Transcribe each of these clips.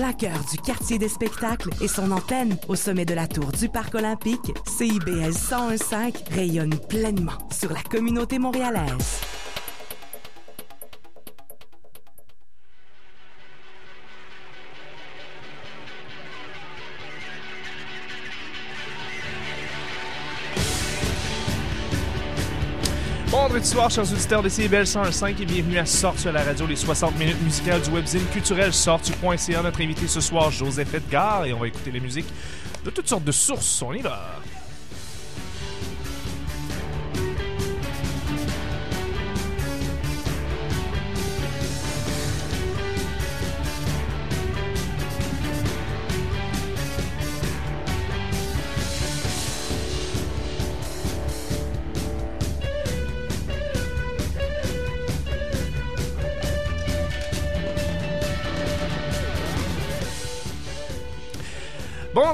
plein cœur du quartier des spectacles et son antenne au sommet de la tour du Parc olympique, CIBL 101.5 rayonne pleinement sur la communauté montréalaise. Vendredi soir, chers auditeurs de CBL 105 et bienvenue à Sortu à la radio, les 60 minutes musicales du webzine culturel sortu.ca. Notre invité ce soir, Joseph Edgar, et on va écouter les musiques de toutes sortes de sources. On y va.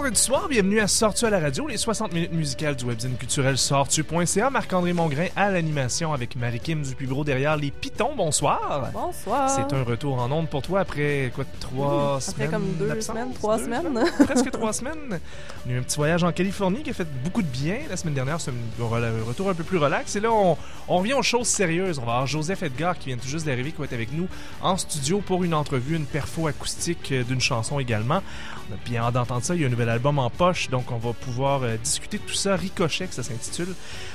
Vendredi soir, bienvenue à Sortu à la radio, les 60 minutes musicales du webzine culturel sortu.ca. Marc-André Mongrain à l'animation avec Marie-Kim Dupubro derrière les pitons. Bonsoir. Bonsoir. C'est un retour en ondes pour toi après quoi trois Après semaines comme deux semaines, trois Deux semaines. presque trois semaines. On a eu un petit voyage en Californie qui a fait beaucoup de bien. La semaine dernière, c'est un retour un peu plus relax. Et là, on, on revient aux choses sérieuses. On va avoir Joseph Edgar qui vient tout juste d'arriver, qui va être avec nous en studio pour une entrevue, une perfo acoustique euh, d'une chanson également. On a bien hâte d'entendre ça. Il y a un nouvel en poche, donc on va pouvoir euh, discuter de tout ça. Ricochet, que ça s'intitule.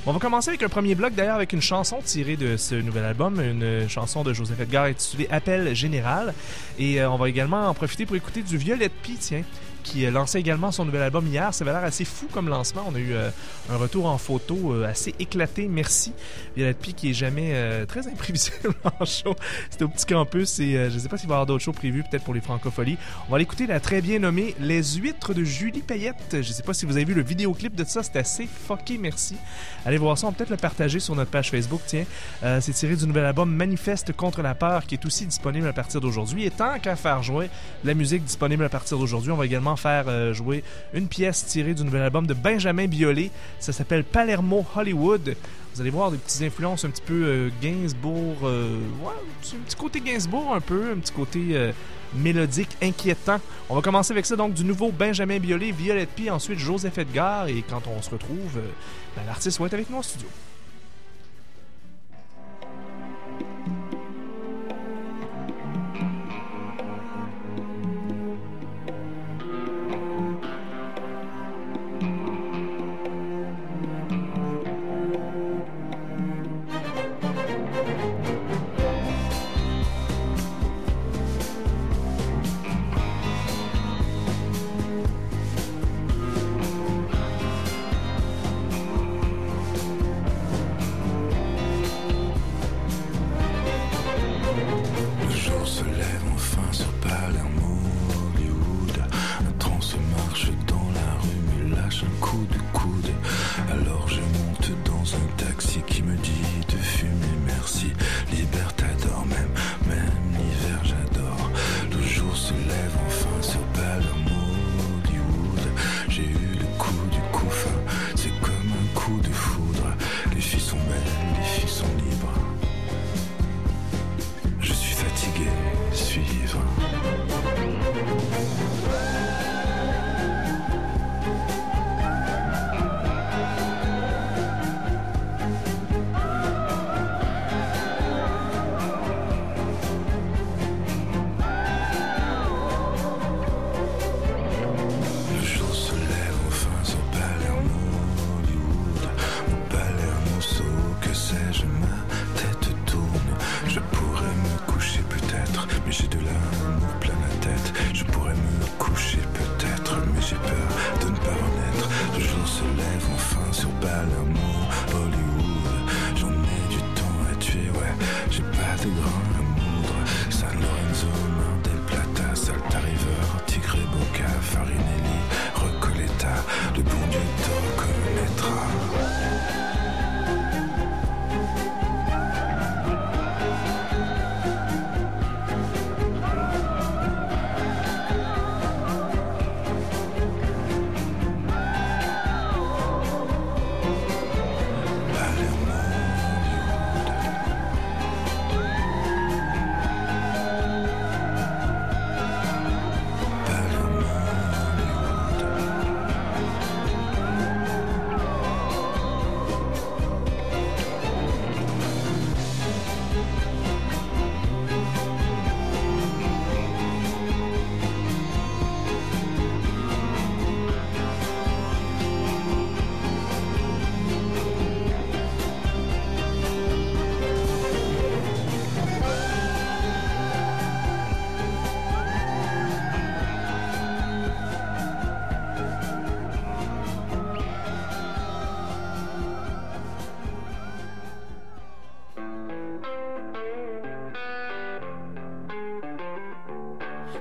On va commencer avec un premier bloc, d'ailleurs, avec une chanson tirée de ce nouvel album, une chanson de Joseph Edgar intitulée Appel général. Et euh, on va également en profiter pour écouter du Violette P, tiens, qui euh, lançait également son nouvel album hier. Ça avait l'air assez fou comme lancement. On a eu euh, un retour en photo euh, assez éclaté. Merci. Violette P qui est jamais très imprévisible en show. C'était au petit campus et je sais pas s'il va y avoir d'autres shows prévus, peut-être pour les francopholies. On va aller écouter la très bien nommée Les Huîtres de Julie Payette. Je sais pas si vous avez vu le vidéoclip de ça. C'était assez fucké. Merci. Allez voir ça. On va peut-être le partager sur notre page Facebook. Tiens, c'est tiré du nouvel album Manifeste contre la peur qui est aussi disponible à partir d'aujourd'hui. Et tant qu'à faire jouer la musique disponible à partir d'aujourd'hui, on va également faire euh, jouer une pièce tirée du nouvel album de Benjamin Biolay. Ça s'appelle Palermo Hollywood. Vous allez voir des petites influences un petit peu euh, Gainsbourg. euh, un petit côté Gainsbourg un peu, un petit côté mélodique inquiétant. On va commencer avec ça donc du nouveau Benjamin Biolay, Violette P, ensuite Joseph Edgar. Et quand on se retrouve, ben, l'artiste va être avec nous en studio.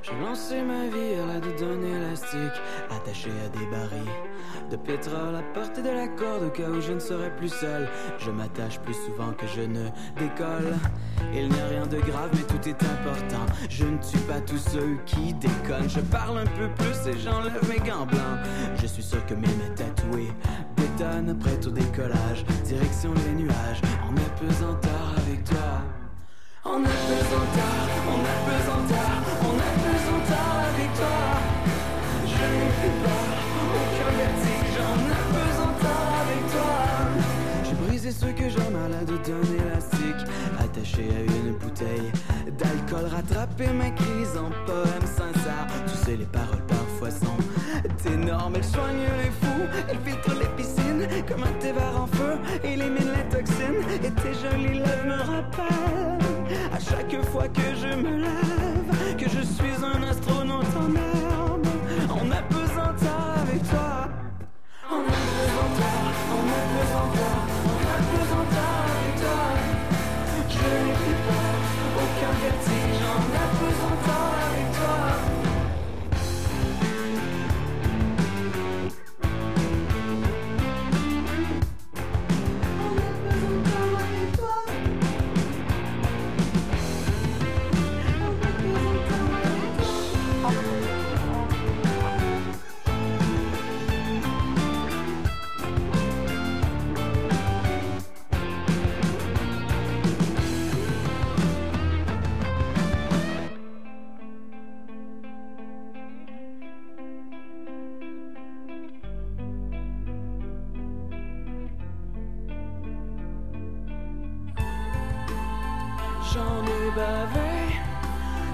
Cuir là d'un élastique attaché à des barils de pétrole à portée de la corde au cas où je ne serai plus seul. Je m'attache plus souvent que je ne décolle. Il n'y a rien de grave, mais tout est important. Je ne tue pas tous ceux qui déconnent. Je parle un peu plus et j'enlève mes gants blancs. Je suis sûr que mes mains tatouées bétonnent prêtes au décollage. Direction les nuages, en apesanteur avec toi. En apesanteur, en apesanteur, Ce que j'ai malade d'un élastique, attaché à une bouteille d'alcool, rattrapé ma crise en poème sincère. Tu sais, les paroles parfois sont énormes, elles soignent les fous, elles filtrent les piscines comme un thé en feu, éliminent les toxines. Et tes jolies lèvres me rappellent à chaque fois que je me lève que je suis un astronaute en herbe,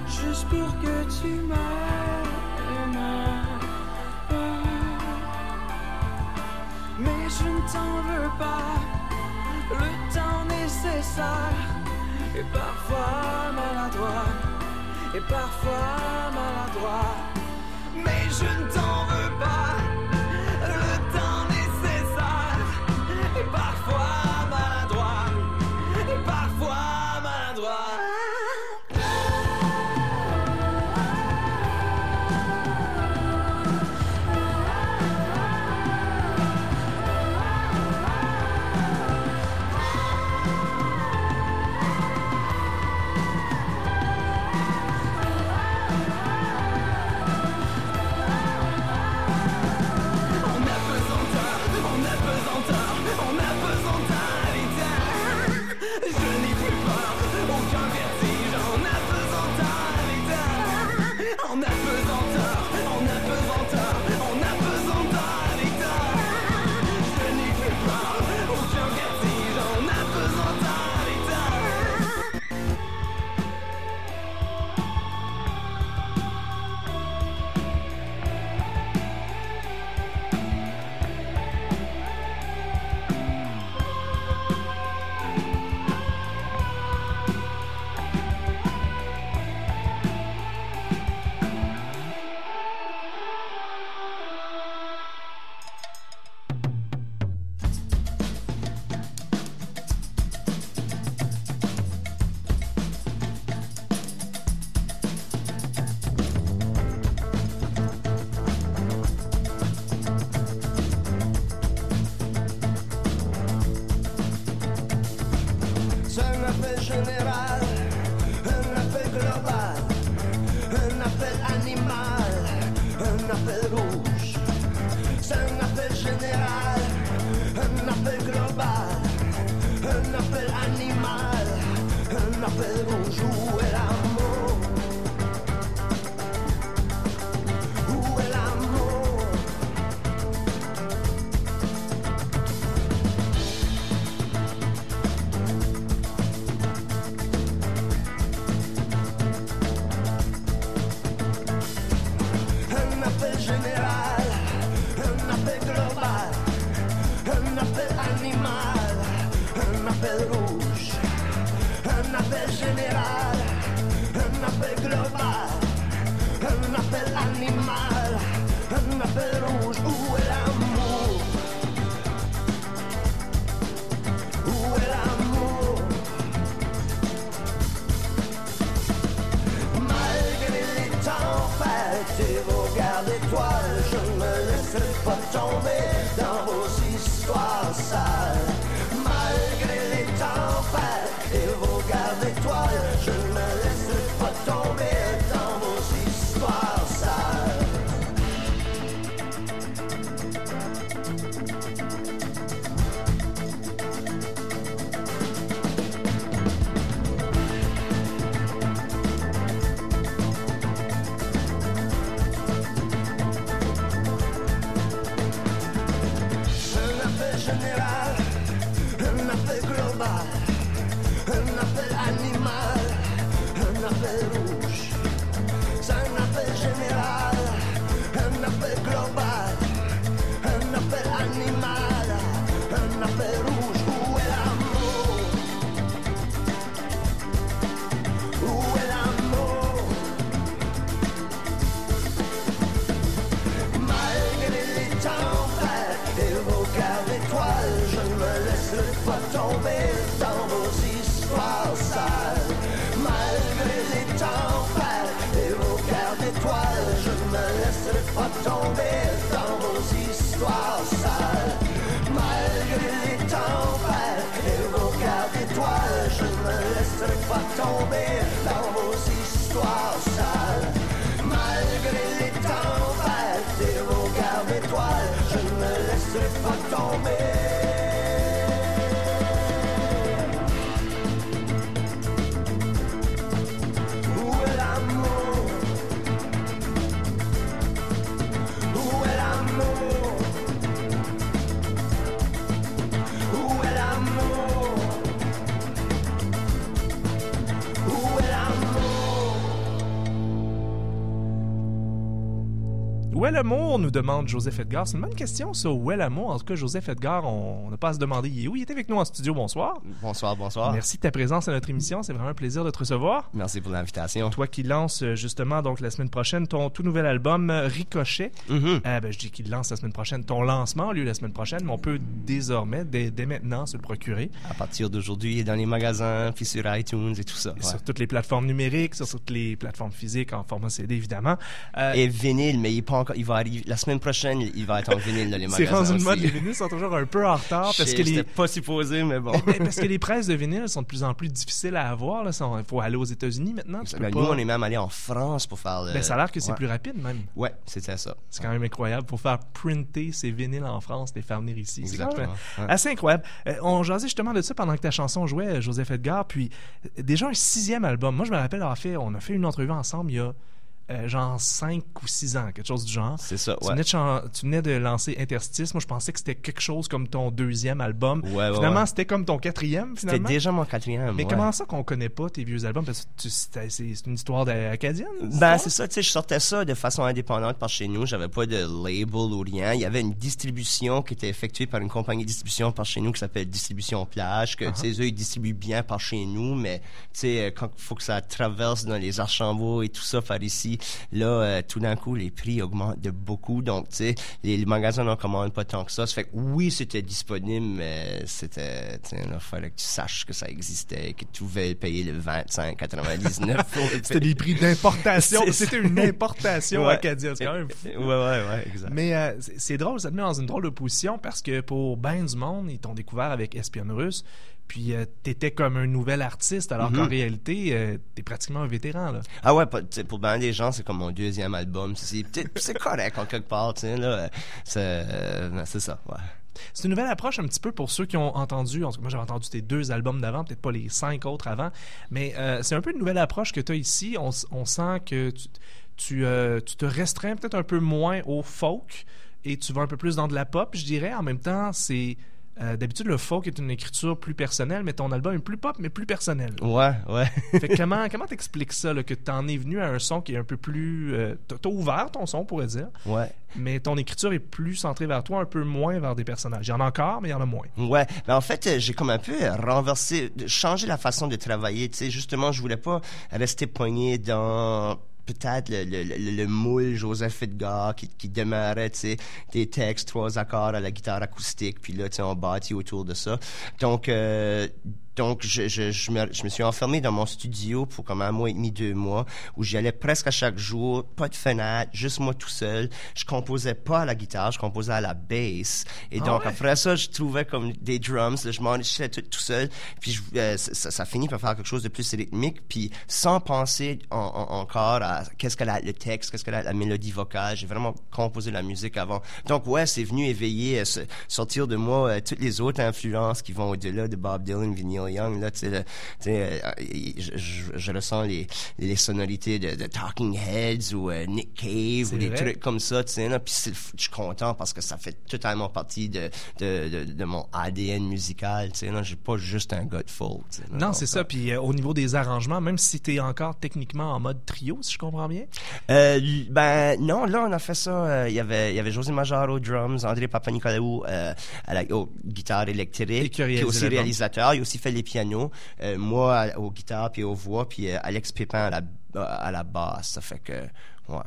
Juste pour que tu m'aimes. Mais je ne t'en veux pas le temps nécessaire et parfois maladroit et parfois maladroit. Mais je ne t'en veux pas appel pas tomber dans vos histoires sales. Malgré les tempêtes et vos quarts d'étoiles, je ne laisserai pas tomber. Où est l'amour? nous demande Joseph Edgar. C'est une bonne question, ça. Où est l'amour? En tout cas, Joseph Edgar, on n'a pas à se demander il est où? Il est avec nous en studio. Bonsoir. Bonsoir, bonsoir. Merci de ta présence à notre émission. C'est vraiment un plaisir de te recevoir. Merci pour l'invitation. Toi qui lances euh, justement donc la semaine prochaine ton tout nouvel album euh, Ricochet. Mhm. Euh, ben, je dis qu'il lance la semaine prochaine. Ton lancement a lieu la semaine prochaine, mais on peut désormais, dès, dès maintenant, se le procurer À partir d'aujourd'hui, dans les magasins, puis sur iTunes et tout ça. ouais. sur toutes les plateformes numériques, sur toutes les plateformes physiques en format CD évidemment. Euh, Et vinyle, mais il est pas encore. Il va arriver la semaine prochaine. Il va être en vinyle dans les c'est magasins. rendu une aussi. mode. Les vinyles sont toujours un peu en retard parce que les pas supposé, mais bon. Ben, parce que les presses de vinyle sont de plus en plus difficiles à avoir. Là. Il faut aller aux États-Unis maintenant. Tu peux pas- Nous, on est même allé en France pour faire le. Ben, ça a l'air que c'est ouais. plus rapide même. Ouais, c'était ça. C'est quand même incroyable pour faire printer ces vinyles en France, les faire venir ici. C'est quand même Exactement. Ouais. assez incroyable. Euh, on jasait justement de ça pendant que ta chanson jouait, Joseph Edgar. Puis euh, déjà un sixième album. Moi, je me rappelle avoir fait, on a fait une entrevue ensemble il y a euh, genre cinq ou six ans, quelque chose du genre. C'est ça, Tu, ouais. venais de tu venais de lancer Interstice. Moi, je pensais que c'était quelque chose comme ton deuxième album. Ouais, finalement, ouais. c'était comme ton quatrième, C'était finalement. déjà mon quatrième. Mais comment ça qu'on connaît pas tes vieux albums? Parce que c'est une histoire d'acadienne? cette Ben, c'est ça, tu sais, je sortais ça de façon indépendante par chez nous. J'avais pas de label ou rien. Il y avait une distribution qui était effectuée par une compagnie de distribution par chez nous qui s'appelle Distribution Plage, que, tu sais, eux, ils distribuent bien par chez nous, mais, tu sais, euh, quand il faut que ça traverse dans les Archambault et tout ça par ici, là, euh, tout d'un coup, les prix augmentent de beaucoup. Donc, tu sais, les, les magasins n'en commandent pas tant que ça. Ça fait que oui, c'était disponible, mais c'était, tu sais, il fallait que tu saches que ça existait, que tu pouvais payer le 25,99 pour le C'était des prix d'importation. C'était une importation Ouais. acadienne. C'est quand même fou. Ouais, ouais, ouais, exact. Mais euh, c'est drôle, ça te met dans une drôle de position parce que pour ben du monde, ils t'ont découvert avec Espionne russe. Puis euh, t'étais comme un nouvel artiste, alors Mhm. qu'en réalité, euh, t'es pratiquement un vétéran. Là. Ah ouais, pour bien des gens, c'est comme mon deuxième album. C'est correct en quelque part, tu sais. C'est euh, c'est ça, ouais. C'est une nouvelle approche un petit peu pour ceux qui ont entendu, en tout cas moi j'ai entendu tes deux albums d'avant, peut-être pas les cinq autres avant, mais euh, c'est un peu une nouvelle approche que tu as ici. On, sent que tu, tu, euh, tu te restreins peut-être un peu moins au folk et tu vas un peu plus dans de la pop, je dirais. En même temps, c'est... euh, D'habitude, le folk est une écriture plus personnelle, mais ton album est plus pop, mais plus personnel. Ouais, ouais. Fait que comment comment t'expliques ça, là, que t'en es venu à un son qui est un peu plus... euh, t'as ouvert ton son, on pourrait dire, ouais. mais ton écriture est plus centrée vers toi, un peu moins vers des personnages. Il y en a encore, mais il y en a moins. Ouais, mais en fait, euh, j'ai comme un peu renversé, changé la façon de travailler. Tu sais, justement, je voulais pas rester poigné dans peut-être le, le, le, le moule Joseph Edgar qui, qui démarrait, tu sais, des textes, trois accords à la guitare acoustique, puis là, tu sais, on bâtit autour de ça. Donc, euh, Donc, je, je, je, me, je me suis enfermé dans mon studio pour comme un mois et demi, deux mois, où j'y allais presque à chaque jour, pas de fenêtre, juste moi tout seul. Je composais pas à la guitare, je composais à la bass. Et Ah donc, ouais? après ça, je trouvais comme des drums, là, je m'enregistrais tout, tout seul. Puis, je, euh, ça, ça finit par faire quelque chose de plus rythmique, puis sans penser en- en- encore à qu'est-ce que la- le texte, qu'est-ce que la, la mélodie vocale. J'ai vraiment composé la musique avant. Donc, ouais, c'est venu éveiller, euh, sortir de moi euh, toutes les autres influences qui vont au-delà de Bob Dylan, Young. Là, tu sais, euh, je, ressens les, les sonorités de, de Talking Heads ou euh, Nick Cave ou des vrai. trucs comme ça, tu sais, là. Puis je suis content parce que ça fait totalement partie de, de, de, de mon ADN musical, tu sais, là. J'ai pas juste un sais, là. Non, c'est ça. Puis euh, au niveau des arrangements, même si tu es encore techniquement en mode trio, si je comprends bien? Euh, ben non, là on a fait ça. Il y avait il y avait José Major aux drums, André Papanicolaou à la aux guitare électrique, Et puis aussi réalisateur. Il a aussi fait les pianos. Euh, moi aux guitares puis aux voix, puis euh, Alex Pépin à la à la basse. Ça fait que ouais.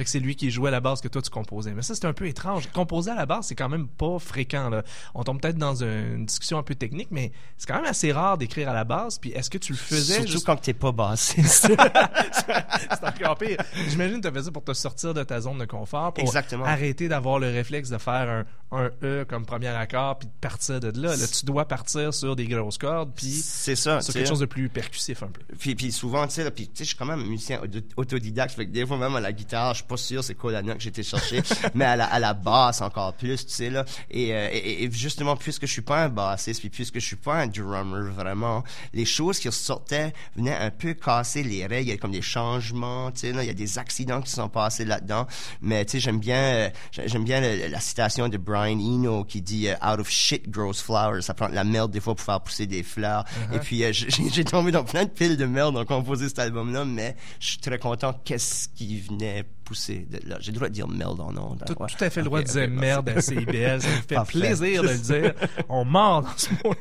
Fait que c'est lui qui jouait à la base que toi tu composais. Mais ça, c'est un peu étrange. Composer à la base, c'est quand même pas fréquent. Là. On tombe peut-être dans une discussion un peu technique, mais c'est quand même assez rare d'écrire à la base. Puis est-ce que tu le faisais Surtout juste... quand t'es pas bassiste. c'est encore pire. J'imagine que tu fait ça pour te sortir de ta zone de confort, pour Exactement. arrêter d'avoir le réflexe de faire un, un E comme premier accord, puis de partir de là. Là, tu dois partir sur des grosses cordes, puis c'est ça. sur quelque chose de plus percussif un peu. Puis, puis souvent, tu sais, je suis quand même un musicien auto- autodidacte, fait que des fois, même à la guitare, je pas sûr c'est quoi la note que été chercher, mais à la, à la basse encore plus, tu sais, là. Et, euh, et, et justement, puisque je suis pas un bassiste, puis puisque je suis pas un drummer, vraiment, les choses qui ressortaient venaient un peu casser les règles, il y a comme des changements, tu sais, là, il y a des accidents qui sont passés là-dedans, mais tu sais, j'aime bien, euh, j'ai- j'aime bien le- la citation de Brian Eno qui dit euh, Out of shit grows flowers », ça prend de la merde des fois pour faire pousser des fleurs, et puis j'ai tombé dans plein de piles de merde en composer cet album-là, mais je suis très content qu'est-ce qui venait J'ai le droit de dire merde en ondes. hein, Tout, ouais. tout à fait le droit de dire merde à. CIBL. Ça me fait Parfait. plaisir de le dire. On mord dans ce mot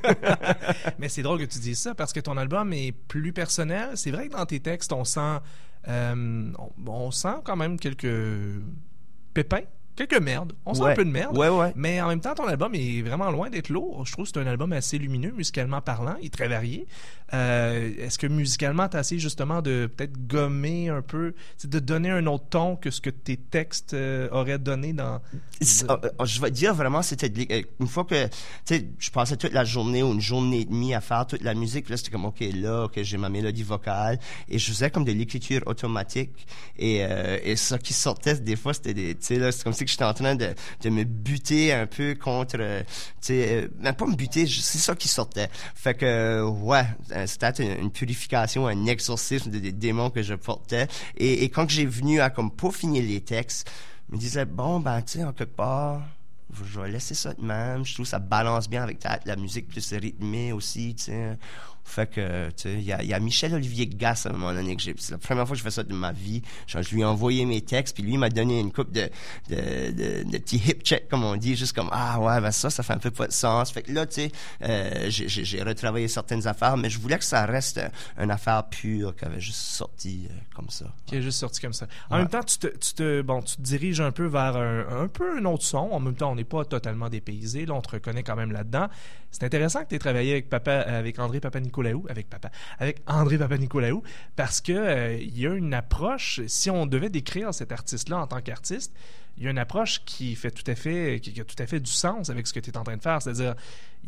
Mais c'est drôle que tu dises ça parce que ton album est plus personnel. C'est vrai que dans tes textes, on sent, euh, on, on sent quand même quelques pépins, quelques merdes. On sent Ouais. un peu de merde. Ouais, ouais. Mais en même temps, ton album est vraiment loin d'être lourd. Je trouve que c'est un album assez lumineux, musicalement parlant. Il est très varié. Euh, Est-ce que musicalement, tu as essayé justement de peut-être gommer un peu, de donner un autre ton que ce que tes textes euh, auraient donné dans... Euh, je vais dire vraiment, c'était une fois que, tu sais, je passais toute la journée ou une journée et demie à faire toute la musique. Là, c'était comme, OK, là, OK, j'ai ma mélodie vocale. Et je faisais comme de l'écriture automatique. Et, euh, et ça qui sortait, des fois, c'était des, tu sais, là, c'est comme si que j'étais en train de, de me buter un peu contre, euh, tu sais, euh, pas me buter, c'est ça qui sortait. Fait que, euh, ouais, c'était une, purification, un exorcisme de- des démons que je portais. Et, quand j'ai venu à comme peaufiner les textes, je me disais, bon, ben, tu sais, en quelque part, je vais laisser ça de même. Je trouve que ça balance bien avec ta- la musique plus rythmée aussi, tu sais. Fait que, tu sais, il y a, y a Michel-Olivier Gasse à un moment donné que j'ai... C'est la première fois que je fais ça de ma vie. Genre, je lui ai envoyé mes textes, puis lui, m'a donné une coupe de, de, de, de petits hip check, comme on dit, juste comme, ah ouais, ben ça, ça fait un peu pas de sens. Fait que là, tu sais, euh, j'ai- retravaillé certaines affaires, mais je voulais que ça reste une affaire pure qui avait juste sorti euh, comme ça. qui est juste sorti comme ça. En Ouais. même temps, tu te, tu te, bon, tu te diriges un peu vers un, un peu un autre son. En même temps, on n'est pas totalement dépaysé. Là, on te reconnaît quand même là-dedans. C'est intéressant que tu aies travaillé avec papa, avec André Avec papa, avec André Papanicolaou, parce que euh, il y a une approche. Si on devait décrire cet artiste-là en tant qu'artiste, il y a une approche qui fait tout à fait, qui, qui a tout à fait du sens avec ce que tu es en train de faire. C'est-à-dire,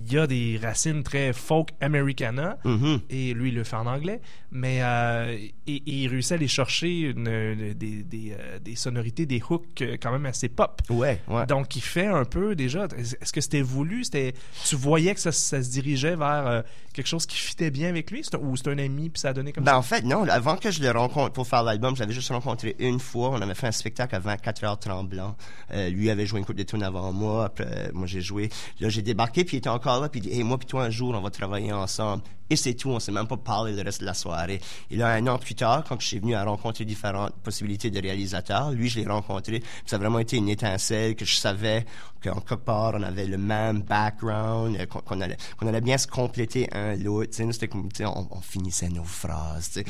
il y a des racines très folk americana Mhm. et lui il le fait en anglais, mais euh, et, et il réussit à aller chercher une, une- des, des, euh, des sonorités, des hooks euh, quand même assez pop. Ouais, ouais. Donc il fait un peu déjà. Est-ce que c'était voulu? C'était tu voyais que ça, ça se dirigeait vers euh, quelque chose qui fitait bien avec lui, ou c'est un ami puis ça a donné comme Ben, ça? en fait, non. Avant que je le rencontre pour faire l'album, je l'avais juste rencontré une fois. On avait fait un spectacle à 24 Euh, lui avait joué une couple de tunes avant moi. Après, moi, j'ai joué. Là, j'ai débarqué, puis il était encore là. Puis il dit, hey, moi, puis toi, un jour, on va travailler ensemble. Et c'est tout. On s'est même pas parlé le reste de la soirée. Et là, un an plus tard, quand je suis venu à rencontrer différentes possibilités de réalisateurs, lui, je l'ai rencontré. Ça a vraiment été une étincelle que je savais qu'en quelque part, on avait le même background, euh, qu'on allait, qu'on allait bien se compléter un l'autre. tu sais, nous, c'était comme, on, on finissait nos phrases.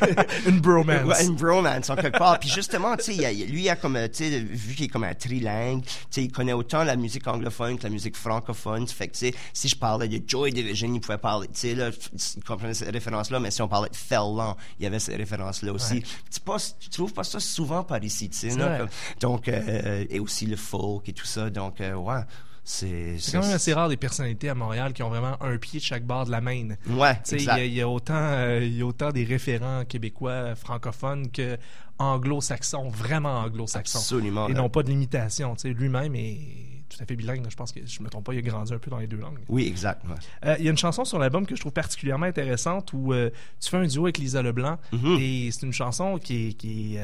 Une bromance. Ouais, une bromance en quelque part. Puis justement, tu sais, lui, a comme, euh, tu sais, vu qu'il est comme un trilingue, tu sais, il connaît autant la musique anglophone que la musique francophone. Fait que, tu sais, si je parlais de Joy Division, il pouvait parler, tu sais, là, il comprenait ces références-là, mais si on parlait de Fellon, il y avait ces références-là aussi. Ouais. Tu pas, tu trouves pas ça souvent par ici, tu sais, là, donc, euh, et aussi le folk et tout ça. Donc, euh, ouais, c'est... Quand même assez rare des personnalités à Montréal qui ont vraiment un pied de chaque bord de la main. Ouais, Il y, a- il y a autant, euh, y a autant des référents québécois francophones que anglo-saxons, vraiment anglo-saxons. Absolument. Et non pas de limitation. Tu sais, Lui-même est tout à fait bilingue. Je pense que, je me trompe pas, il a grandi un peu dans les deux langues. Oui, exact. ouais. Euh, Il y a une chanson sur l'album que je trouve particulièrement intéressante où euh, tu fais un duo avec Lisa Leblanc. Mhm. Et c'est une chanson qui est. Qui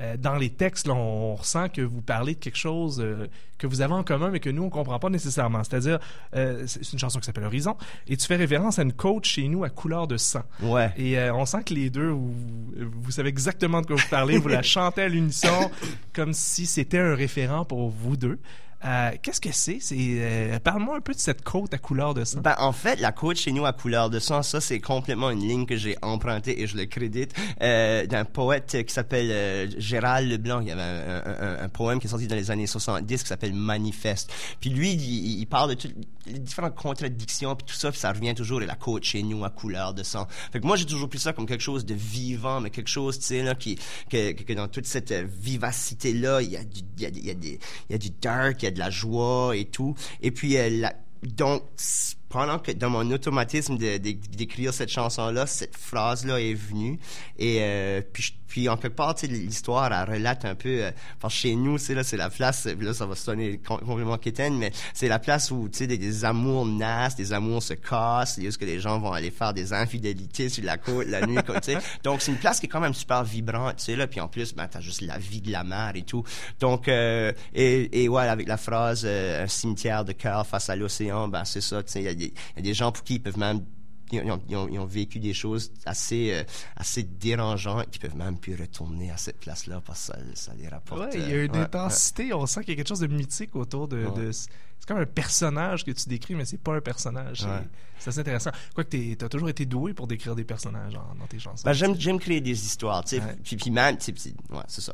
euh, dans les textes, là, on ressent que vous parlez de quelque chose euh, que vous avez en commun, mais que nous, on comprend pas nécessairement. C'est-à-dire, euh, c'est une chanson qui s'appelle Horizon, et tu fais référence à une coach chez nous à couleur de sang. Ouais. Et on sent que les deux, vous, vous savez exactement de quoi vous parlez, vous la chantez à l'unisson, comme si c'était un référent pour vous deux. Euh, Qu'est-ce que c'est? euh, Parle-moi un peu de cette côte à couleur de sang. Ben, en fait, la côte chez nous à couleur de sang, ça, c'est complètement une ligne que j'ai empruntée et je le crédite euh, d'un poète qui s'appelle euh, Gérald Leblanc. Il y avait un, un- un- poème qui est sorti dans les années 70 qui s'appelle Manifeste. Puis lui, il, il parle de toutes les différentes contradictions puis tout ça, puis ça revient toujours et la côte chez nous à couleur de sang. Fait que moi, j'ai toujours pris ça comme quelque chose de vivant, mais quelque chose, tu sais, là, qui, que, que, que dans toute cette euh, vivacité-là, il y a du, il y a, il y a des, il y a du dark, il y a de la joie et tout. Et puis, euh, donc, pendant que dans mon automatisme de- de- d'écrire cette chanson-là, cette phrase-là est venue. Et euh, puis, puis, en quelque part, tu sais, l'histoire, elle relate un peu... euh, parce que chez nous, c'est là, c'est la place... Là, ça va sonner com- complètement quétaine, mais c'est la place où, tu sais, des, des amours naissent, des amours se cassent, est-ce que les gens vont aller faire des infidélités sur la côte la nuit, sais. Donc, c'est une place qui est quand même super vibrante, tu sais, là. Puis en plus, ben, t'as juste la vie de la mer et tout. Donc, euh, et, et ouais, avec la phrase euh, un cimetière de cœur face à l'océan, ben, c'est ça, tu sais. Il y, y a des gens pour qui ils peuvent même ils ont, ils ont- ils ont vécu des choses assez, euh, assez dérangeantes qui peuvent même plus retourner à cette place-là parce que ça, ça les rapporte. Ouais, il y a euh, une ouais, intensité, on sent qu'il y a quelque chose de mythique autour de. C'est comme un personnage que tu décris, mais c'est pas un personnage. C'est- assez intéressant. Quoique tu as toujours été doué pour décrire des personnages en- dans tes chansons. Ben, j'aime, j'aime créer des histoires, tu sais. Puis, puis même, tu sais, ouais, c'est ça.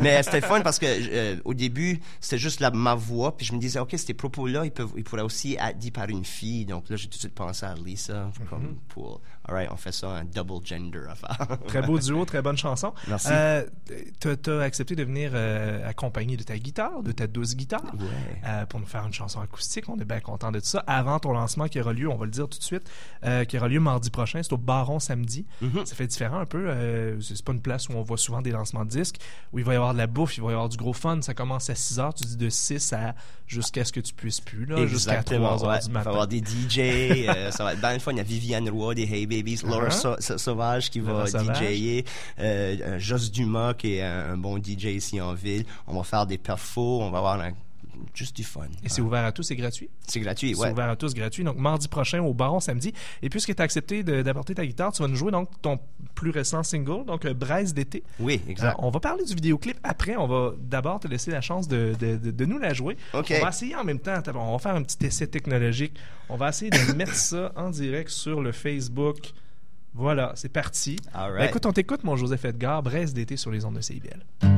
Mais c'était fun parce que euh, au début, c'était juste la, ma voix, puis je me disais, ok, ces propos-là, ils peuvent, ils pourraient aussi être dits par une fille. Donc là, j'ai tout de suite pensé à Lisa, comme Mm-hmm. Alright, on fait ça un double gender affaire. Très beau duo, très bonne chanson. Merci. Euh, tu as accepté de venir euh, accompagné de ta guitare, de ta douce guitare, Ouais. euh, pour nous faire une chanson acoustique. On est bien content de ça. Avant ton lancement qui aura lieu, on va le dire tout de suite, euh, qui aura lieu mardi prochain. C'est au Baron samedi. Mhm. Ça fait différent un peu. euh, c'est pas une place où on voit souvent des lancements de disques, où il va y avoir de la bouffe, il va y avoir du gros fun. Ça commence à 6 heures, tu dis de 6 à jusqu'à ce que tu puisses plus, jusqu'à 3 Exactement, heures ouais. du Il va y matin. avoir des DJ, ça va être bien le fun. Il y a Viviane Roy des Hey Laura Uh-huh. Sau- Sauvage qui Laura va Sauvage. DJer, euh, euh, Jos Dumas qui est un, un bon DJ ici en ville. On va faire des perfos, on va avoir un- juste du fun. Et c'est ouvert à tous, c'est gratuit. C'est gratuit, C'est ouais. ouvert à tous, gratuit. Donc, mardi prochain au Baron samedi. Et puisque tu as accepté d'apporter ta guitare, tu vas nous jouer donc ton plus récent single, donc euh, Braise d'été. Oui, Euh, exact. on va parler du vidéoclip après. On va d'abord te laisser la chance de, de- de- de nous la jouer. OK. On va essayer en même temps. On va faire un petit essai technologique. On va essayer de mettre ça en direct sur le Facebook. Voilà, c'est parti. All Ben, right. écoute, on t'écoute, mon Joseph Edgar, Braise d'été sur les ondes de CIBL.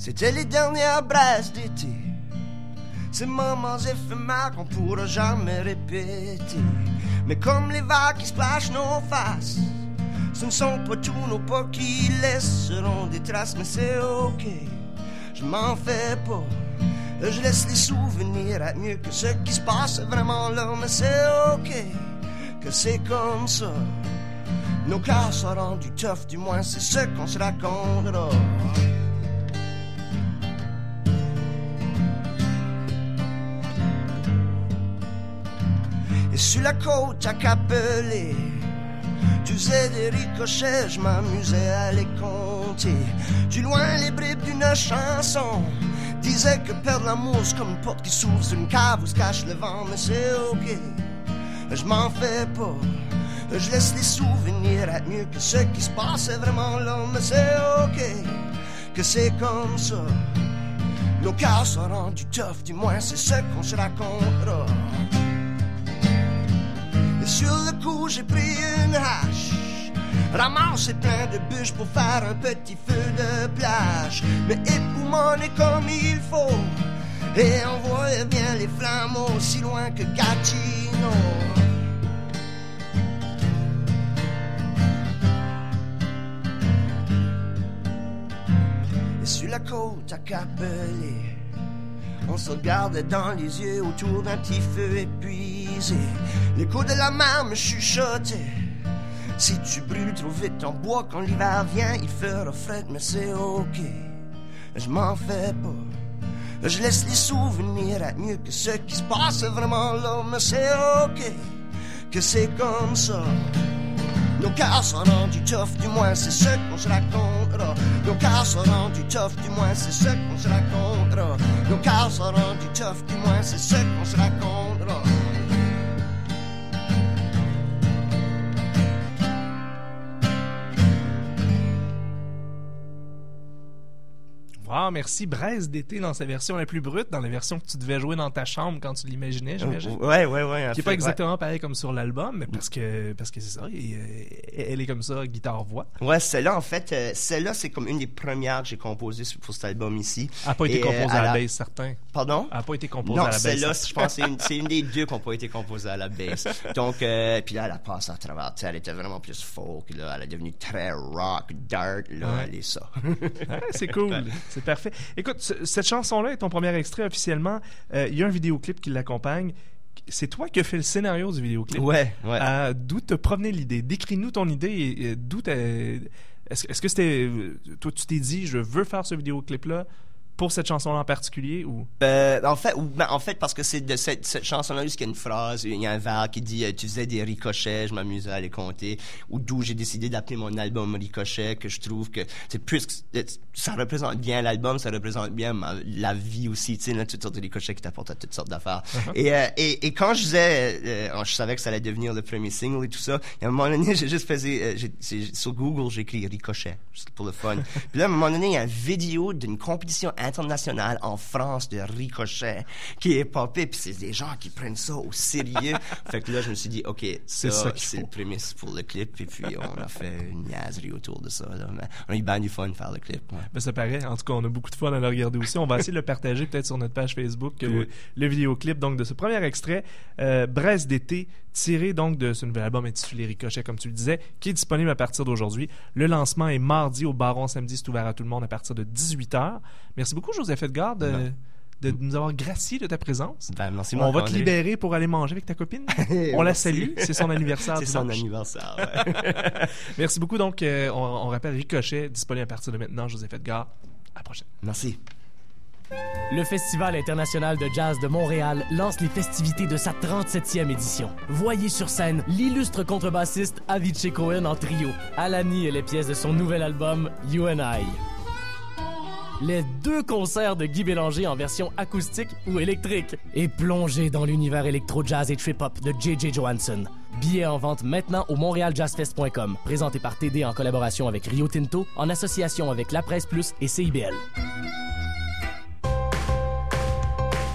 C'était les dernières braises d'été. Ces moments éphémères qu'on pourra jamais répéter. Mais comme les vagues qui splashent nos faces, ce ne sont pas tous nos pas qui laisseront des traces, mais c'est ok. Je m'en fais pas. Je laisse les souvenirs être mieux que ce qui se passe vraiment là, mais c'est ok. Que c'est comme ça. Nos cœurs seront du tough, du moins c'est ce qu'on se racontera. Sur la côte à Capelé, tu faisais des ricochets, je m'amusais à les compter. Du loin, les bribes d'une chanson disaient que perdre l'amour, c'est comme une porte qui s'ouvre sur une cave où se cache le vent, mais c'est ok. Je m'en fais pas. Je laisse les souvenirs être mieux que ce qui se passe vraiment là, mais c'est ok, que c'est comme ça. Nos cœurs sont rendus tough, du moins c'est ce qu'on se racontera. Sur le coup, j'ai pris une hache. Ramassé plein de bûches pour faire un petit feu de plage. Mais époumoné comme il faut. Et envoyez bien les flammes aussi loin que Gatineau. Et sur la côte à Capelé, on se regarde dans les yeux autour d'un petit feu épuisé. L'écho de la mer me chuchotait. Si tu brûles trop vite ton bois quand l'hiver vient, il fera frais, mais c'est ok. Je m'en fais pas. Je laisse les souvenirs être mieux que ce qui se passe vraiment là, mais c'est ok. Que c'est comme ça. Nos cœurs sont rendus tough, du moins c'est ce qu'on se racontera. Nos cœurs sont rendus tough, du moins c'est ce qu'on se racontera. Nos cœurs sont rendus tough, du moins c'est ce qu'on se racontera. Wow, merci. Braise d'été dans sa version la plus brute, dans la version que tu devais jouer dans ta chambre quand tu l'imaginais, j'imagine. Ouais, ouais, ouais. Qui fait, est pas ouais. exactement pareil comme sur l'album, mais parce que parce que c'est ça, et, euh, elle est comme ça, guitare voix. Ouais, celle-là, en fait, euh, celle-là, c'est comme une des premières que j'ai composées pour cet album ici. Elle n'a pas été euh, composée à la base, certain. Pardon? Elle n'a pas été composée Non, à la base. celle-là, certain. je pense que c'est une, des deux qui n'ont pas été composées à la base. Donc, euh, puis là, elle a passé à travers. Elle était vraiment plus folk. Là, elle est devenue très rock, dark. Là, Ouais. elle est ça. C'est cool, c'est parfait. Écoute, ce- cette chanson-là est ton premier extrait officiellement. Euh, Il y a un vidéoclip qui l'accompagne. C'est toi qui as fait le scénario du vidéoclip. ouais, ouais. Euh, d'où te provenait l'idée? Décris-nous ton idée et, et d'où t'as- Est-ce est-ce que c'était. euh, Toi, tu t'es dit, je veux faire ce vidéoclip-là? Pour cette chanson-là en particulier ou? Euh, en fait, ou- ben, en fait, parce que c'est de cette, cette chanson-là, il y a une phrase, il y a un vers qui dit euh, Tu faisais des ricochets, je m'amusais à les compter. Ou d'où j'ai décidé d'appeler mon album Ricochet, que je trouve que c'est plus. que- Ça représente bien l'album, ça représente bien ma- la vie aussi, tu sais, là, toutes sortes de ricochets qui t'apportent à toutes sortes d'affaires. et, euh, et, et quand je disais, euh, je savais que ça allait devenir le premier single et tout ça, et à un moment donné, j'ai juste fait. euh, sur Google, j'ai écrit Ricochet, juste pour le fun. Puis là, à un moment donné, il y a une vidéo d'une compétition internationale en France de Ricochet qui est popée, puis c'est des gens qui prennent ça au sérieux. fait que là, je me suis dit, OK, C'est ça, c'est le prémisse pour le clip, et puis on a fait une niaiserie autour de ça. Là. On a eu bien du fun de faire le clip. ouais. Ben, ça paraît. En tout cas, on a beaucoup de fun à le regarder aussi. On va essayer de le partager peut-être sur notre page Facebook, euh, Oui. le, le vidéoclip donc de ce premier extrait, euh, Braise d'été, tiré donc de ce nouvel album intitulé Ricochet, comme tu le disais, qui est disponible à partir d'aujourd'hui. Le lancement est mardi au Baron, samedi, c'est ouvert à tout le monde à partir de 18h. Merci beaucoup, Joseph Edgar, de, de nous avoir gracié de ta présence. Ben, merci On va te libérer pour aller manger avec ta copine. On la salue. C'est son anniversaire. C'est son dimanche. anniversaire. ouais. Merci beaucoup. Donc, euh, on, on rappelle Ricochet, disponible à partir de maintenant. Joseph Edgar. À la prochaine. merci. Le Festival international de jazz de Montréal lance les festivités de sa 37e édition. Voyez sur scène l'illustre contrebassiste Avicii Cohen en trio, Alani et les pièces de son nouvel album You and I. Les deux concerts de Guy Bélanger en version acoustique ou électrique et plongez dans l'univers électro-jazz et trip-hop de J.J. Johansson. Billets en vente maintenant au montrealjazzfest.com, présenté par TD en collaboration avec Rio Tinto, en association avec La Presse Plus et CIBL.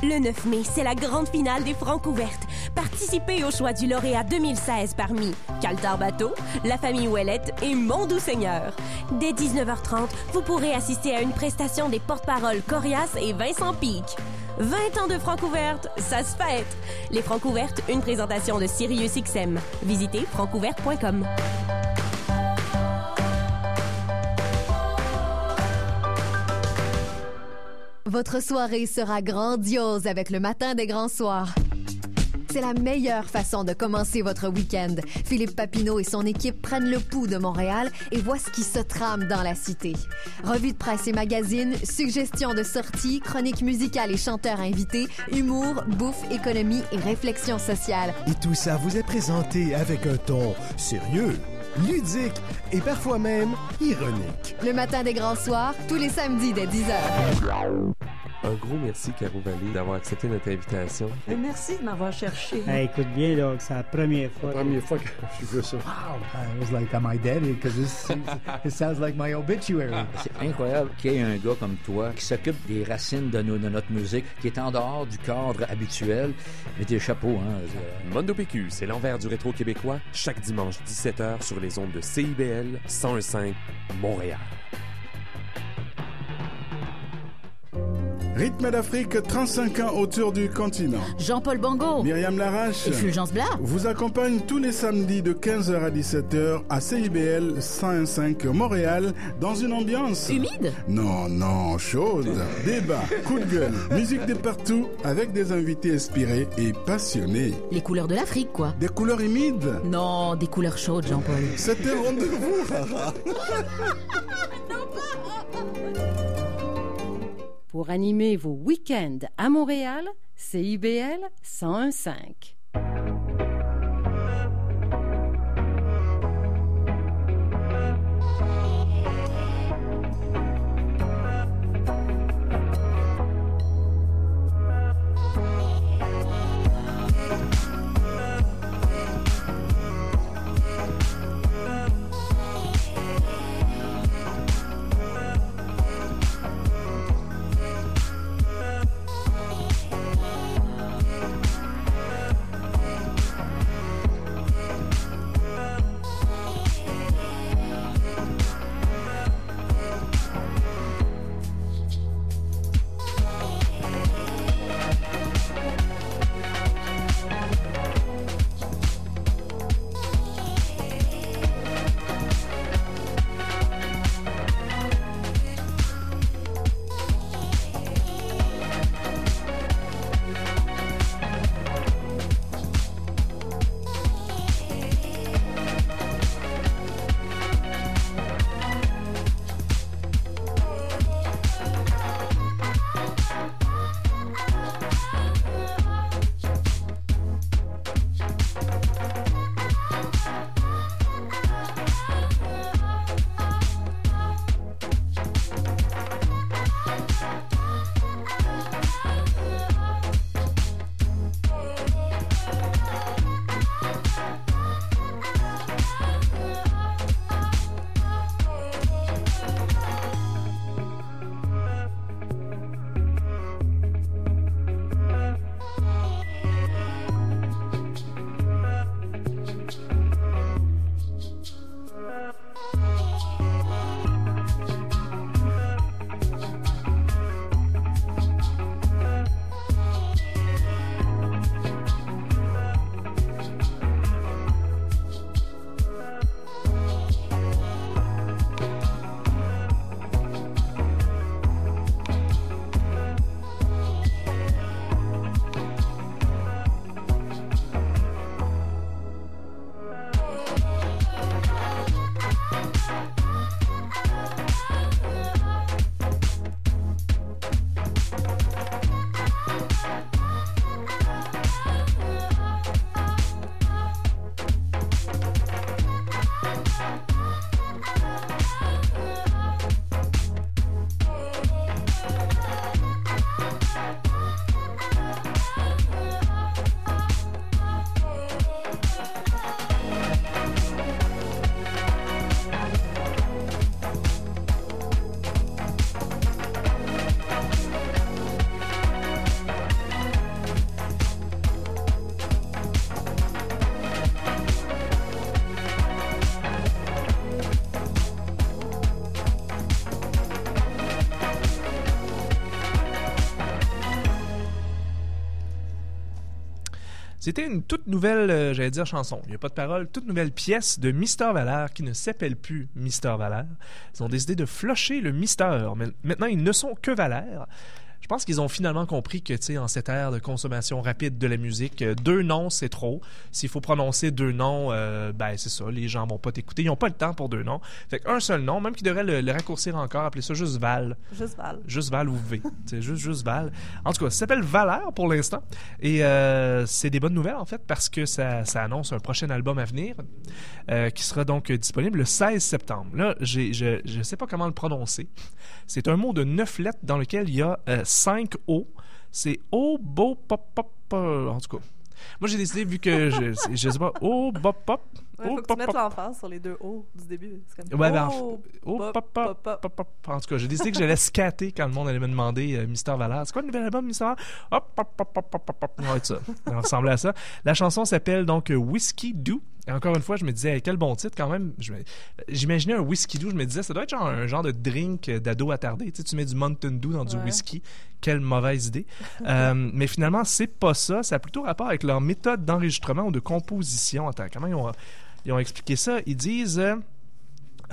Le 9 mai, c'est la grande finale des Francs ouvertes. Participez au choix du lauréat 2016 parmi Caltar Bateau, La Famille Ouellette et Mon Doux Seigneur. Dès 19h30, vous pourrez assister à une prestation des porte-paroles Corias et Vincent Pic. 20 ans de Francs ouvertes, ça se fête! Les Francs ouvertes, une présentation de SiriusXM. Visitez francouverte.com. Votre soirée sera grandiose avec le matin des grands soirs. C'est la meilleure façon de commencer votre week-end. Philippe Papineau et son équipe prennent le pouls de Montréal et voient ce qui se trame dans la cité. Revue de presse et magazines, suggestions de sorties, chroniques musicales et chanteurs invités, humour, bouffe, économie et réflexion sociale. Et tout ça vous est présenté avec un ton sérieux, ludique et parfois même ironique. Le matin des grands soirs, tous les samedis dès 10h. Un gros merci, Caro Vallée, d'avoir accepté notre invitation. Euh, Merci de m'avoir cherché. Hey, écoute bien, là, c'est la première fois. La première fois que je veux ça. Wow, I was like, am I dead? Because this it sounds like my obituary. C'est incroyable qu'il y ait un gars comme toi qui s'occupe des racines de, nos- de notre musique, qui est en dehors du cadre habituel. Mais tes chapeaux, hein. Mondo PQ, c'est l'envers du rétro québécois, chaque dimanche 17h sur les ondes de CIBL 101.5 Montréal. Rythme d'Afrique, 35 ans autour du continent. Jean-Paul Bongo. Myriam Larache. Et Fulgence Blas. Vous accompagne tous les samedis de 15h à 17h à CIBL 101.5 Montréal dans une ambiance. Humide? Non, non, chaude. Débat, coup de gueule, musique de partout avec des invités inspirés et passionnés. Les couleurs de l'Afrique, quoi. Des couleurs humides? Non, des couleurs chaudes, Jean-Paul. C'était rendez-vous. Pour animer vos week-ends à Montréal, CIBL 1015. C'était une toute nouvelle, euh, j'allais dire chanson, il n'y a pas de parole, toute nouvelle pièce de Mister Valère qui ne s'appelle plus Mister Valère. Ils ont décidé de flusher le Mister. Mais maintenant, ils ne sont que Valère. Je pense qu'ils ont finalement compris que, tu sais, en cette ère de consommation rapide de la musique, euh, deux noms, c'est trop. S'il faut prononcer deux noms, euh, ben, c'est ça, les gens vont pas t'écouter. Ils n'ont pas le temps pour deux noms. Fait qu'un seul nom, même qu'ils devraient le, le raccourcir encore, appeler ça juste Val. Juste Val. Juste Val ou V. C'est juste, juste Val. En tout cas, ça s'appelle Valère pour l'instant. Et euh, c'est des bonnes nouvelles, en fait, parce que ça, ça annonce un prochain album à venir euh, qui sera donc disponible le 16 septembre. Là, je ne sais pas comment le prononcer. C'est un mot de neuf lettres dans lequel il y a 5 O. C'est O, Bo, Pop, Pop, euh, en tout cas. Moi, j'ai décidé, vu que je, je sais pas, O, Bop, Pop. Ouais, O, faut que tu Pop, mettes Pop. l'emphase sur les deux O du début. C'est comme Ouais, ben, oh, oh, pop, pop, pop, pop, pop, pop. En tout cas, j'ai décidé que j'allais scatter quand le monde allait me demander euh, Mister Valère. C'est quoi le nouvel album, Mister Valère? Hop, hop, hop, hop, hop. Ça va être ça. Ça va ressembler à ça. La chanson s'appelle donc Whiskey Do. Et encore une fois, je me disais, quel bon titre quand même. J'imaginais un whisky do. Je me disais, ça doit être genre un genre de drink d'ado attardé. Tu sais, tu mets du Mountain Dew dans du Ouais. whisky. Quelle mauvaise idée. Euh, mais finalement, c'est pas ça. Ça a plutôt rapport avec leur méthode d'enregistrement ou de composition. Attends, comment ils ont, ils ont expliqué ça? Ils disent... euh,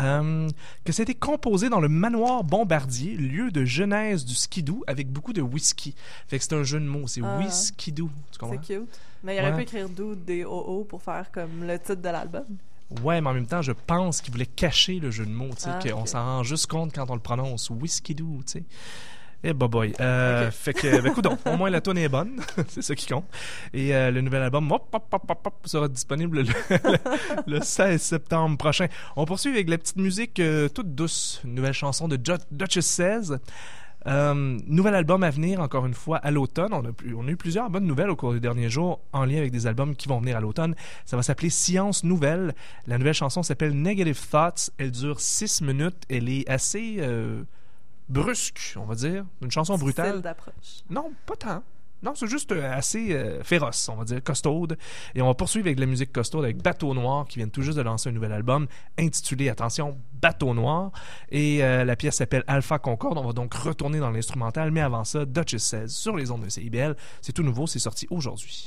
euh, que c'était composé dans le manoir Bombardier, lieu de genèse du skidoo, avec beaucoup de whisky. Fait que c'est un jeu de mots, c'est Ah. whisky-doo. Tu comprends? C'est cute. Mais il aurait Ouais. pu écrire Do des OO pour faire comme le titre de l'album. Ouais, mais en même temps, je pense qu'ils voulaient cacher le jeu de mots, tu sais, Ah, qu'on s'en rend juste compte quand on le prononce, whisky-doo, tu sais. Eh bah boy. Euh, Fait que, ben, écoute, au moins la tonne est bonne, c'est ça qui compte. Et euh, le nouvel album, hop, hop, hop, hop, hop, sera disponible le, le 16 septembre prochain. On poursuit avec la petite musique euh, toute douce, une nouvelle chanson de Jo- Duchess 16. Euh, nouvel album à venir, encore une fois, à l'automne. On, a pu- on a eu plusieurs bonnes nouvelles au cours des derniers jours en lien avec des albums qui vont venir à l'automne. Ça va s'appeler Science Nouvelle. La nouvelle chanson s'appelle Negative Thoughts. Elle dure six minutes. Elle est assez euh, brusque, on va dire. Une chanson brutale. D'approche. Non, pas tant. Non, c'est juste euh, assez euh, féroce, on va dire, costaude. Et on va poursuivre avec de la musique costaude avec Bateau Noir, qui vient tout juste de lancer un nouvel album intitulé, attention, Bateau Noir. Et euh, la pièce s'appelle Alpha Concorde. On va donc retourner dans l'instrumental, mais avant ça, Duchess 16 sur les ondes de CIBL. C'est tout nouveau, c'est sorti aujourd'hui.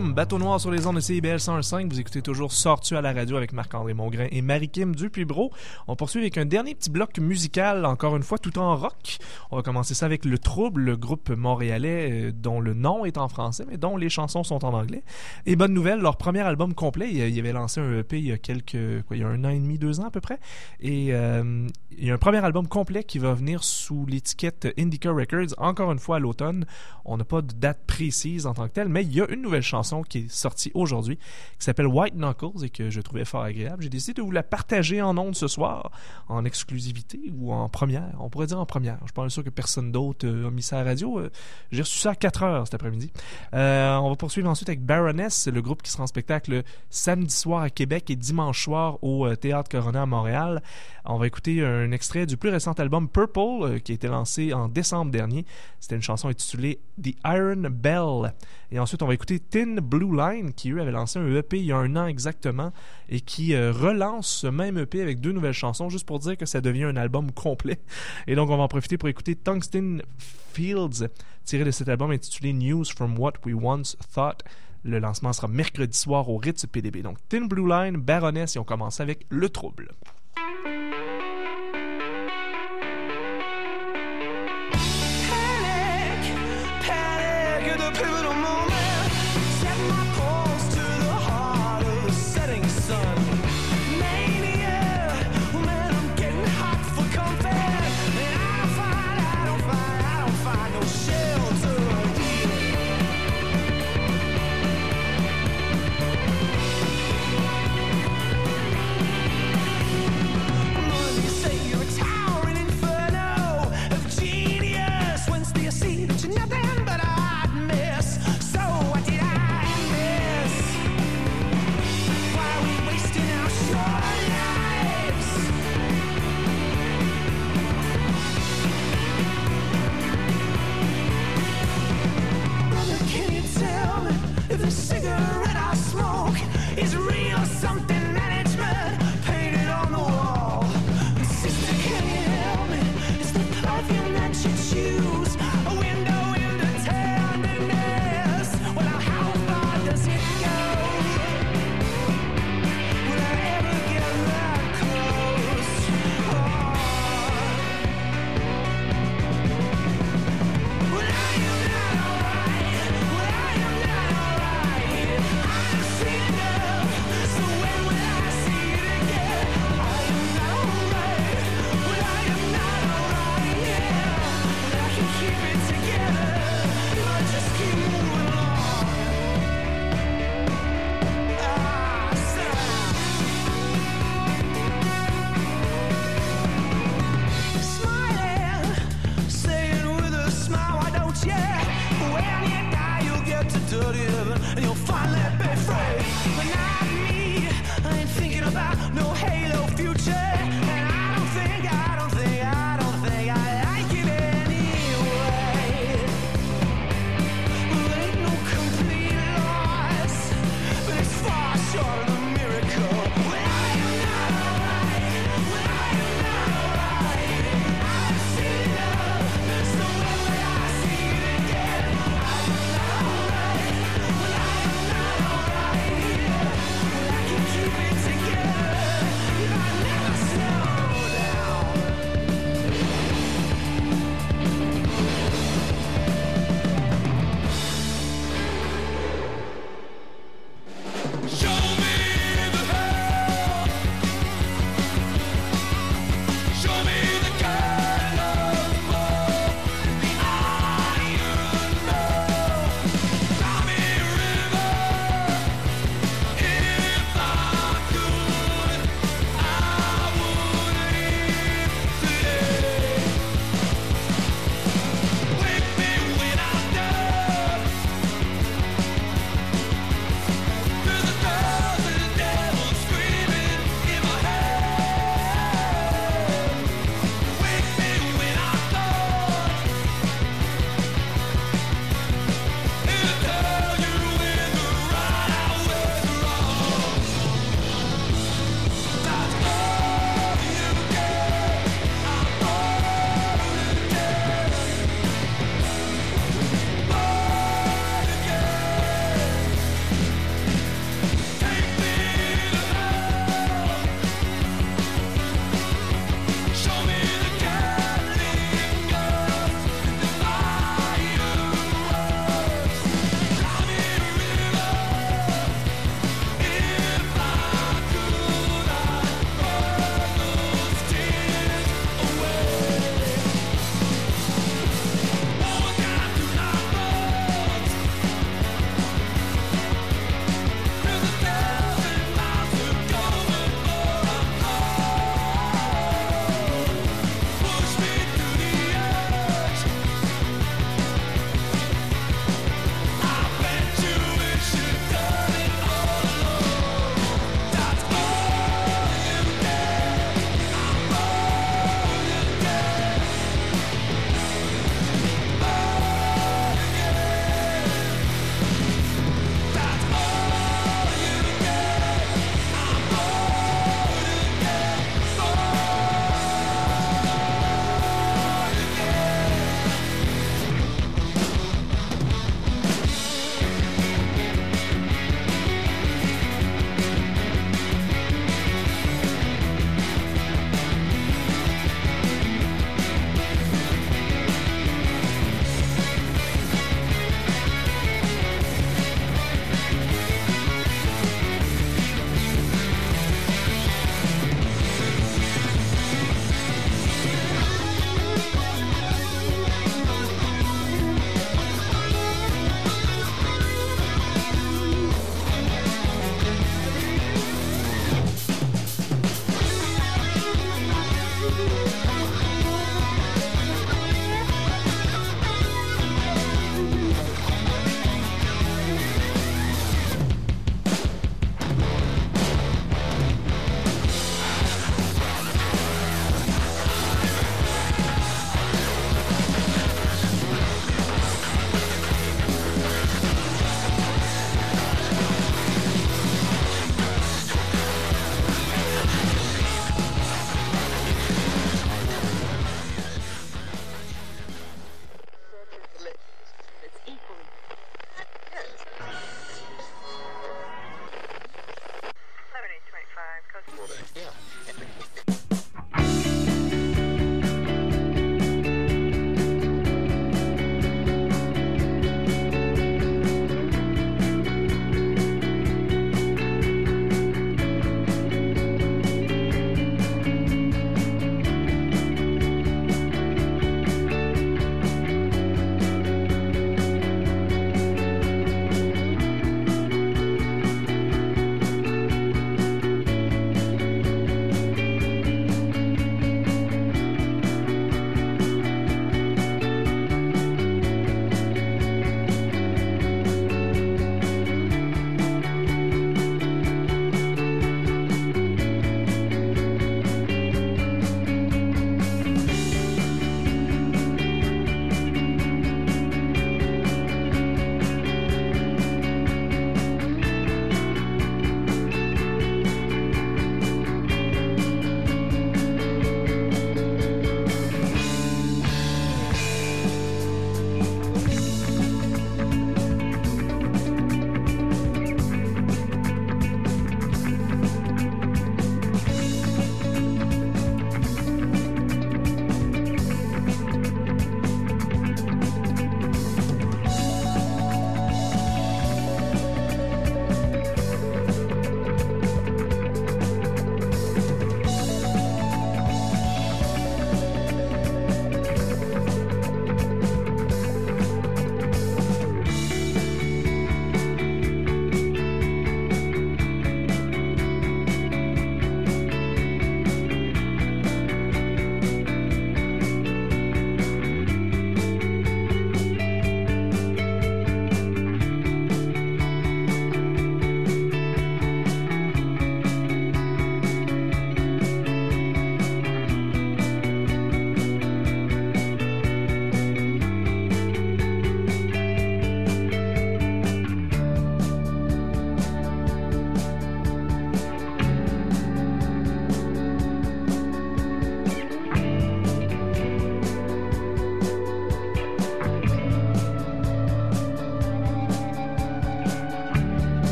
Bateau noir sur les ondes de CIBL 105. Vous écoutez toujours Sortu à la radio avec Marc-André Mongrain et Marie-Kim Dupuis-Bro. On poursuit avec un dernier petit bloc musical, encore une fois, tout en rock. On va commencer ça avec Le Trouble, le groupe montréalais euh, dont le nom est en français, mais dont les chansons sont en anglais. Et bonne nouvelle, leur premier album complet, il il avait lancé un EP il y a quelques, il y a un an et demi, deux ans à peu près. Et euh, il y a un premier album complet qui va venir sous l'étiquette Indica Records, encore une fois à l'automne. On n'a pas de date précise en tant que telle, mais il y a une nouvelle chanson qui est sortie aujourd'hui, qui s'appelle White Knuckles et que je trouvais fort agréable. J'ai décidé de vous la partager en ondes ce soir, en exclusivité ou en première. On pourrait dire en première. Je suis pas sûr que personne d'autre euh, a mis ça à la radio. Euh, J'ai reçu ça à 4 heures cet après-midi. Euh, on va poursuivre ensuite avec Baroness, le groupe qui sera en spectacle samedi soir à Québec et dimanche soir au Théâtre Corona à Montréal. On va écouter un extrait du plus récent album Purple qui a été lancé en décembre dernier. C'était une chanson intitulée The Iron Bell. Et ensuite, on va écouter Thin Blue Line qui, eux, avait lancé un EP il y a un an exactement et qui euh, relance ce même EP avec deux nouvelles chansons juste pour dire que ça devient un album complet. Et donc, on va en profiter pour écouter Tungsten Fields tiré de cet album intitulé News from What We Once Thought. Le lancement sera mercredi soir au Ritz PDB. Donc, Thin Blue Line, Baroness et on commence avec Le Trouble. the cigarette I smoke is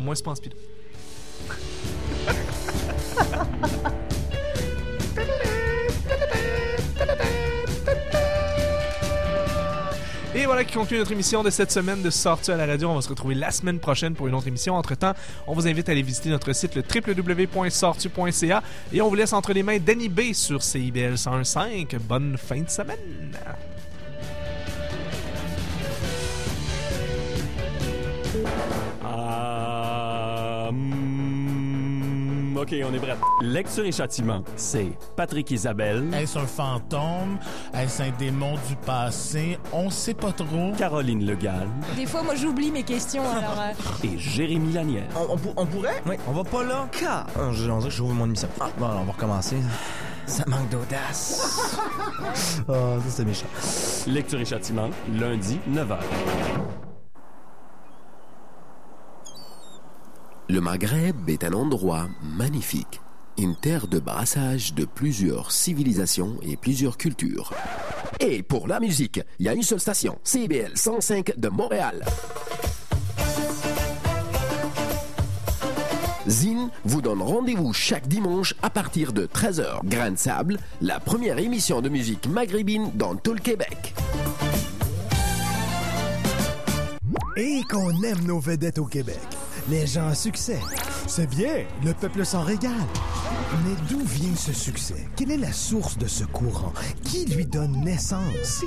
moins c'est. Et voilà qui conclut notre émission de cette semaine de Sortie à la radio. On va se retrouver la semaine prochaine pour une autre émission. Entre-temps, on vous invite à aller visiter notre site le www.sortu.ca et on vous laisse entre les mains d'Annie B sur CIBL 101.5. Bonne fin de semaine! Lecture et châtiment, c'est Patrick Isabelle. Est-ce un fantôme? Est-ce un démon du passé? On sait pas trop. Caroline Legal Des fois, moi, j'oublie mes questions, alors... euh, et Jérémy Lanière. On, on pour- on pourrait? Oui. On va pas là? Car. On dirait que j'ouvre mon émission. Ah, bon, alors, on va recommencer. Ça manque d'audace. oh, ça, c'est méchant. Lecture et châtiment, lundi, 9h. Le Maghreb est un endroit magnifique, une terre de brassage de plusieurs civilisations et plusieurs cultures. Et pour la musique, il y a une seule station, CBL 105 de Montréal. Zine vous donne rendez-vous chaque dimanche à partir de 13h. Grain de sable, la première émission de musique maghrébine dans tout le Québec. Et qu'on aime nos vedettes au Québec. Les gens à succès. C'est bien, le peuple s'en régale. Mais d'où vient ce succès? Quelle est la source de ce courant? Qui lui donne naissance?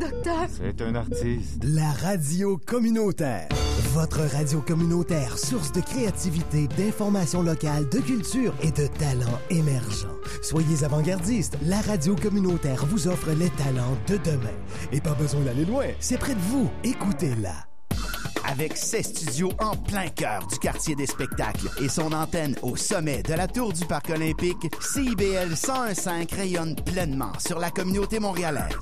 Docteur. C'est un artiste. La radio communautaire. Votre radio communautaire, source de créativité, d'informations locales, de culture et de talents émergents. Soyez avant-gardistes. La radio communautaire vous offre les talents de demain. Et pas besoin d'aller loin. C'est près de vous. Écoutez-la. Avec ses studios en plein cœur du quartier des spectacles et son antenne au sommet de la tour du Parc olympique, CIBL 1015 rayonne pleinement sur la communauté montréalaise.